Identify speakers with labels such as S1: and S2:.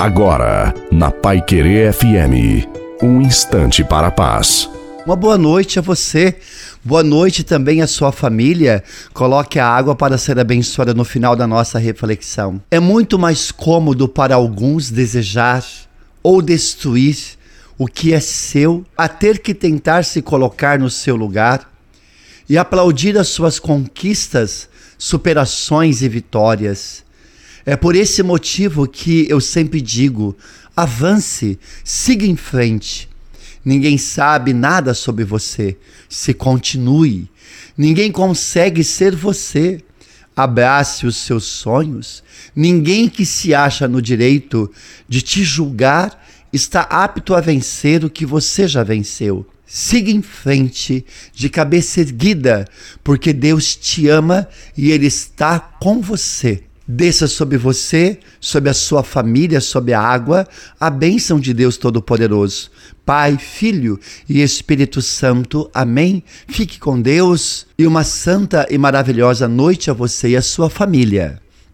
S1: Agora, na Pai Querer FM, um instante para a paz.
S2: Uma boa noite a você. Boa noite também à sua família. Coloque a água para ser abençoada no final da nossa reflexão. É muito mais cômodo para alguns desejar ou destruir o que é seu, a ter que tentar se colocar no seu lugar e aplaudir as suas conquistas, superações e vitórias. É por esse motivo que eu sempre digo: avance, siga em frente. Ninguém sabe nada sobre você. Se continue. Ninguém consegue ser você. Abrace os seus sonhos. Ninguém que se acha no direito de te julgar está apto a vencer o que você já venceu. Siga em frente, de cabeça erguida, porque Deus te ama e Ele está com você. Desça sobre você, sobre a sua família, sobre a água, a bênção de Deus Todo-Poderoso. Pai, Filho e Espírito Santo. Amém. Fique com Deus e uma santa e maravilhosa noite a você e a sua família.